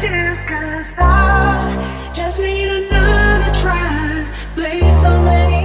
chance, cause I just need another try. Played so many.